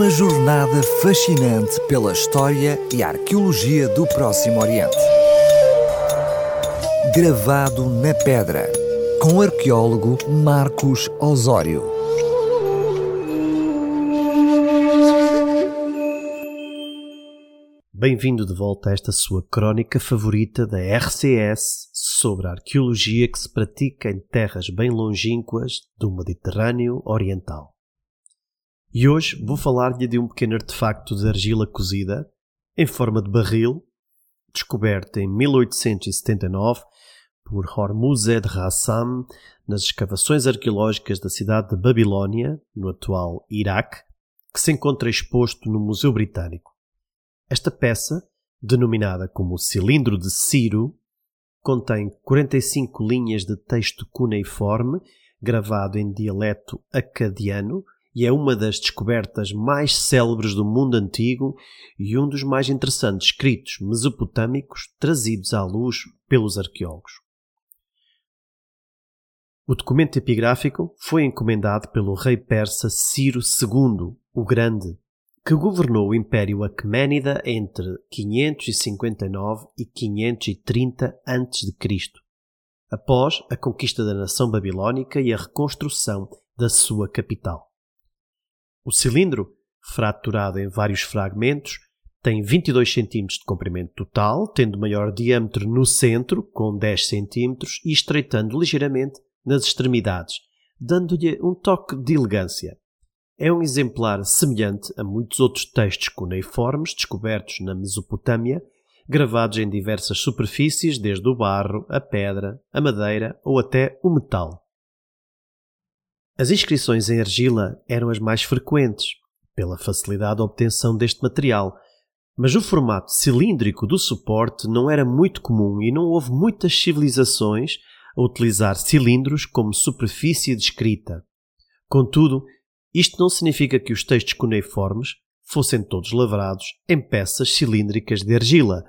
Uma jornada fascinante pela história e arqueologia do Próximo Oriente. Gravado na pedra, com o arqueólogo Marcos Osório. Bem-vindo de volta a esta sua crónica favorita da RCS sobre a arqueologia que se pratica em terras bem longínquas do Mediterrâneo Oriental. E hoje vou falar-lhe de um pequeno artefacto de argila cozida, em forma de barril, descoberto em 1879 por Hormuzed Rassam nas escavações arqueológicas da cidade de Babilónia, no atual Iraque, que se encontra exposto no Museu Britânico. Esta peça, denominada como Cilindro de Ciro, contém 45 linhas de texto cuneiforme, gravado em dialeto acadiano, e é uma das descobertas mais célebres do mundo antigo e um dos mais interessantes escritos mesopotâmicos trazidos à luz pelos arqueólogos. O documento epigráfico foi encomendado pelo rei persa Ciro II, o Grande, que governou o Império Aquemênida entre 559 e 530 a.C., após a conquista da nação babilónica e a reconstrução da sua capital. O cilindro, fraturado em vários fragmentos, tem 22 cm de comprimento total, tendo maior diâmetro no centro, com 10 cm, e estreitando ligeiramente nas extremidades, dando-lhe um toque de elegância. É um exemplar semelhante a muitos outros textos cuneiformes descobertos na Mesopotâmia, gravados em diversas superfícies, desde o barro, a pedra, a madeira ou até o metal. As inscrições em argila eram as mais frequentes, pela facilidade de obtenção deste material, mas o formato cilíndrico do suporte não era muito comum e não houve muitas civilizações a utilizar cilindros como superfície de escrita. Contudo, isto não significa que os textos cuneiformes fossem todos lavrados em peças cilíndricas de argila.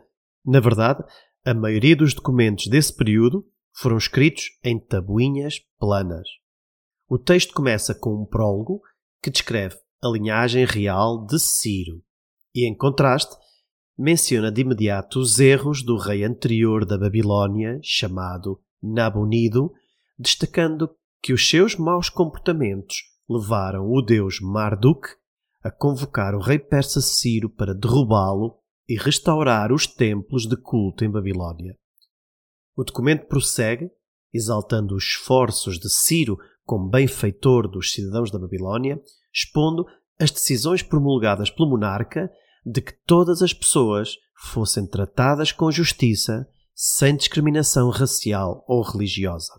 Na verdade, a maioria dos documentos desse período foram escritos em tabuinhas planas. O texto começa com um prólogo que descreve a linhagem real de Ciro e, em contraste, menciona de imediato os erros do rei anterior da Babilónia, chamado Nabonido, destacando que os seus maus comportamentos levaram o deus Marduk a convocar o rei persa Ciro para derrubá-lo e restaurar os templos de culto em Babilónia. O documento prossegue, exaltando os esforços de Ciro como benfeitor dos cidadãos da Babilónia, expondo as decisões promulgadas pelo monarca de que todas as pessoas fossem tratadas com justiça, sem discriminação racial ou religiosa.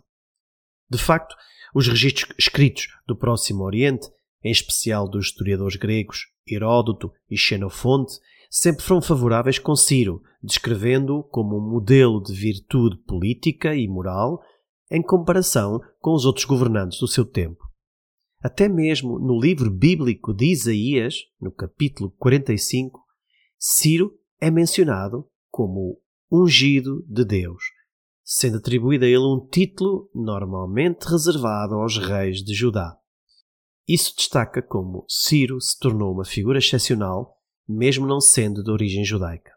De facto, os registros escritos do Próximo Oriente, em especial dos historiadores gregos Heródoto e Xenofonte, sempre foram favoráveis com Ciro, descrevendo-o como um modelo de virtude política e moral em comparação com os outros governantes do seu tempo. Até mesmo no livro bíblico de Isaías, no capítulo 45, Ciro é mencionado como ungido de Deus, sendo atribuído a ele um título normalmente reservado aos reis de Judá. Isso destaca como Ciro se tornou uma figura excepcional, mesmo não sendo de origem judaica.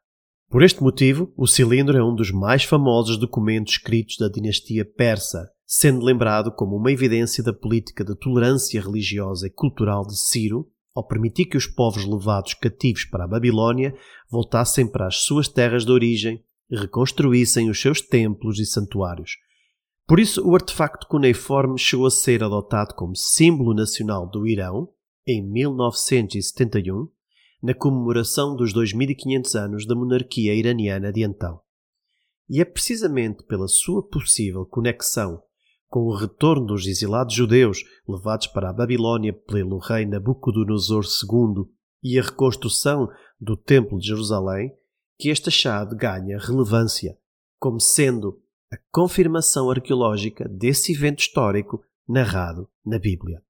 Por este motivo, o cilindro é um dos mais famosos documentos escritos da dinastia persa, sendo lembrado como uma evidência da política de tolerância religiosa e cultural de Ciro, ao permitir que os povos levados cativos para a Babilónia voltassem para as suas terras de origem e reconstruíssem os seus templos e santuários. Por isso, o artefacto cuneiforme chegou a ser adotado como símbolo nacional do Irão em 1971 na comemoração dos 2500 anos da monarquia iraniana de então. E é precisamente pela sua possível conexão com o retorno dos exilados judeus levados para a Babilónia pelo rei Nabucodonosor II e a reconstrução do Templo de Jerusalém que este achado ganha relevância, como sendo a confirmação arqueológica desse evento histórico narrado na Bíblia.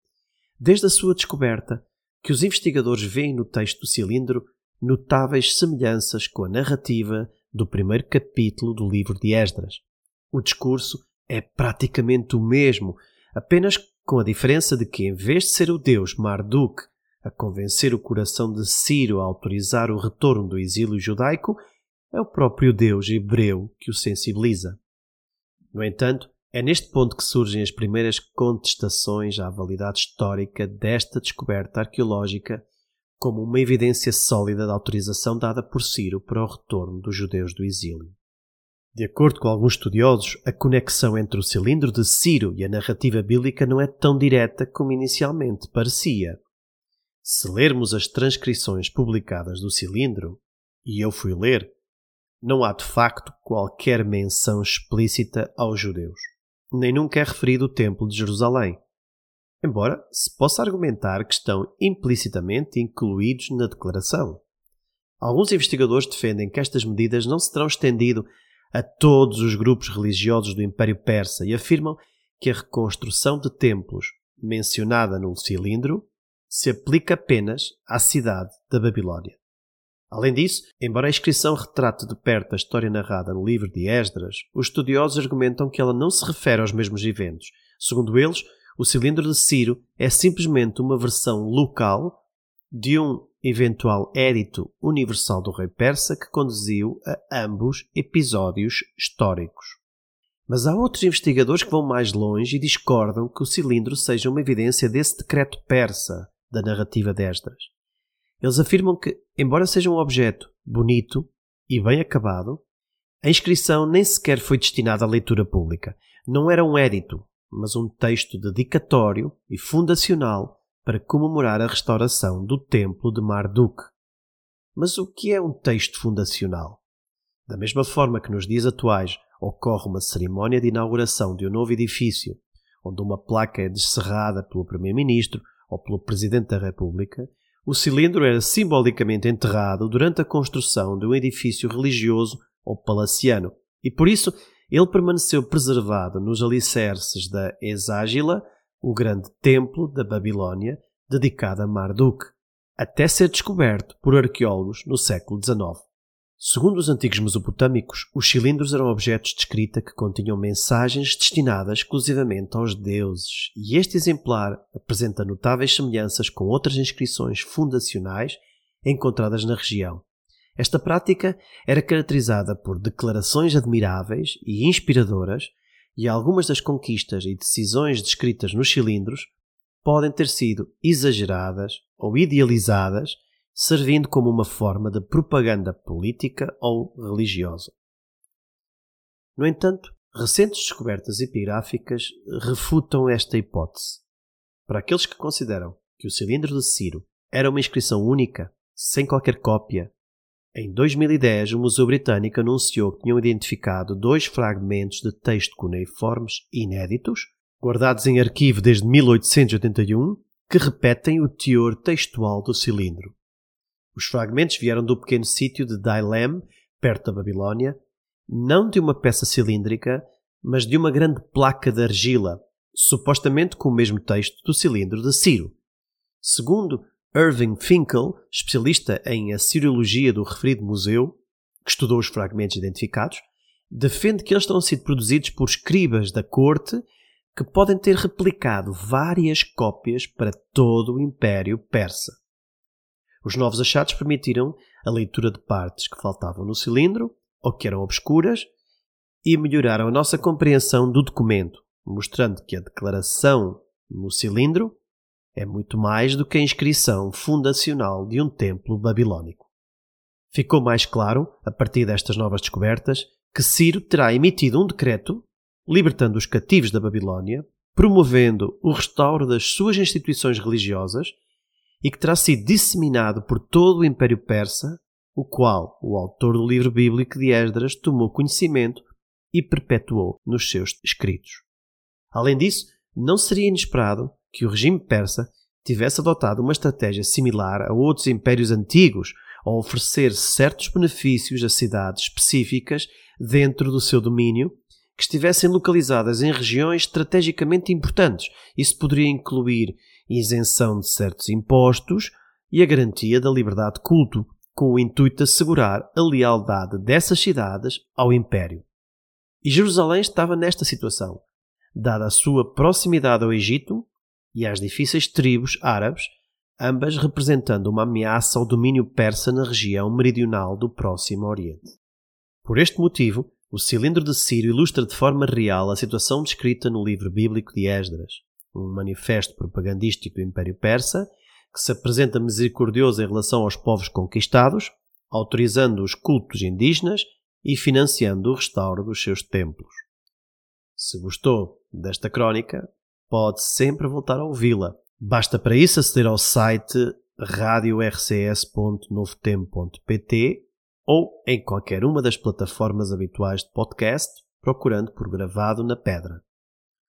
Desde a sua descoberta, que os investigadores veem no texto do cilindro notáveis semelhanças com a narrativa do primeiro capítulo do livro de Esdras. O discurso é praticamente o mesmo, apenas com a diferença de que, em vez de ser o deus Marduk a convencer o coração de Ciro a autorizar o retorno do exílio judaico, é o próprio Deus hebreu que o sensibiliza. No entanto, é neste ponto que surgem as primeiras contestações à validade histórica desta descoberta arqueológica como uma evidência sólida da autorização dada por Ciro para o retorno dos judeus do exílio. De acordo com alguns estudiosos, a conexão entre o cilindro de Ciro e a narrativa bíblica não é tão direta como inicialmente parecia. Se lermos as transcrições publicadas do cilindro, e eu fui ler, não há de facto qualquer menção explícita aos judeus, nem nunca é referido o Templo de Jerusalém, embora se possa argumentar que estão implicitamente incluídos na declaração. Alguns investigadores defendem que estas medidas não se terão estendido a todos os grupos religiosos do Império Persa e afirmam que a reconstrução de templos mencionada no cilindro se aplica apenas à cidade da Babilónia. Além disso, embora a inscrição retrate de perto a história narrada no livro de Esdras, os estudiosos argumentam que ela não se refere aos mesmos eventos. Segundo eles, o cilindro de Ciro é simplesmente uma versão local de um eventual édito universal do rei persa que conduziu a ambos episódios históricos. Mas há outros investigadores que vão mais longe e discordam que o cilindro seja uma evidência desse decreto persa da narrativa de Esdras. Eles afirmam que, embora seja um objeto bonito e bem acabado, a inscrição nem sequer foi destinada à leitura pública. Não era um édito, mas um texto dedicatório e fundacional para comemorar a restauração do Templo de Marduk. Mas o que é um texto fundacional? Da mesma forma que nos dias atuais ocorre uma cerimónia de inauguração de um novo edifício, onde uma placa é descerrada pelo Primeiro-Ministro ou pelo Presidente da República, o cilindro era simbolicamente enterrado durante a construção de um edifício religioso ou palaciano, e por isso ele permaneceu preservado nos alicerces da Exágila, o grande templo da Babilónia dedicado a Marduk, até ser descoberto por arqueólogos no século XIX. Segundo os antigos mesopotâmicos, os cilindros eram objetos de escrita que continham mensagens destinadas exclusivamente aos deuses, e este exemplar apresenta notáveis semelhanças com outras inscrições fundacionais encontradas na região. Esta prática era caracterizada por declarações admiráveis e inspiradoras e algumas das conquistas e decisões descritas nos cilindros podem ter sido exageradas ou idealizadas, servindo como uma forma de propaganda política ou religiosa. No entanto, recentes descobertas epigráficas refutam esta hipótese. Para aqueles que consideram que o cilindro de Ciro era uma inscrição única, sem qualquer cópia em 2010, o Museu Britânico anunciou que tinham identificado dois fragmentos de texto cuneiformes inéditos, guardados em arquivo desde 1881, que repetem o teor textual do cilindro. Os fragmentos vieram do pequeno sítio de Dailem, perto da Babilónia, não de uma peça cilíndrica, mas de uma grande placa de argila, supostamente com o mesmo texto do cilindro de Ciro. Segundo Irving Finkel, especialista em assiriologia do referido museu, que estudou os fragmentos identificados, defende que eles terão sido produzidos por escribas da corte que podem ter replicado várias cópias para todo o Império Persa. Os novos achados permitiram a leitura de partes que faltavam no cilindro ou que eram obscuras e melhoraram a nossa compreensão do documento, mostrando que a declaração no cilindro é muito mais do que a inscrição fundacional de um templo babilônico. Ficou mais claro, a partir destas novas descobertas, que Ciro terá emitido um decreto libertando os cativos da Babilônia, promovendo o restauro das suas instituições religiosas e que terá sido disseminado por todo o Império Persa, o qual o autor do livro bíblico de Esdras tomou conhecimento e perpetuou nos seus escritos. Além disso, não seria inesperado que o regime persa tivesse adotado uma estratégia similar a outros impérios antigos, ao oferecer certos benefícios a cidades específicas dentro do seu domínio que estivessem localizadas em regiões estrategicamente importantes. Isso poderia incluir isenção de certos impostos e a garantia da liberdade de culto, com o intuito de assegurar a lealdade dessas cidades ao Império. E Jerusalém estava nesta situação, dada a sua proximidade ao Egito e às difíceis tribos árabes ambas representando uma ameaça ao domínio persa na região meridional do Próximo Oriente. Por este motivo, o cilindro de Ciro ilustra de forma real a situação descrita no livro bíblico de Esdras, um manifesto propagandístico do Império Persa que se apresenta misericordioso em relação aos povos conquistados, autorizando os cultos indígenas e financiando o restauro dos seus templos. Se gostou desta crónica, pode sempre voltar a ouvi-la. Basta para isso aceder ao site radiorcs.novotempo.pt ou em qualquer uma das plataformas habituais de podcast, procurando por Gravado na Pedra.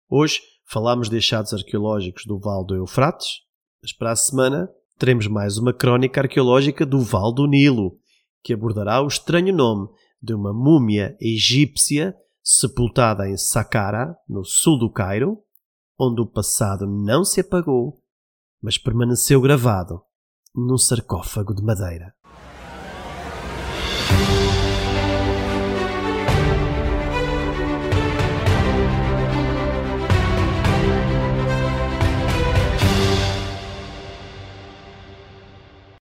Hoje falamos de achados arqueológicos do Val do Eufrates, mas para a semana teremos mais uma crónica arqueológica do Val do Nilo, que abordará o estranho nome de uma múmia egípcia sepultada em Saqqara, no sul do Cairo, onde o passado não se apagou, mas permaneceu gravado num sarcófago de madeira.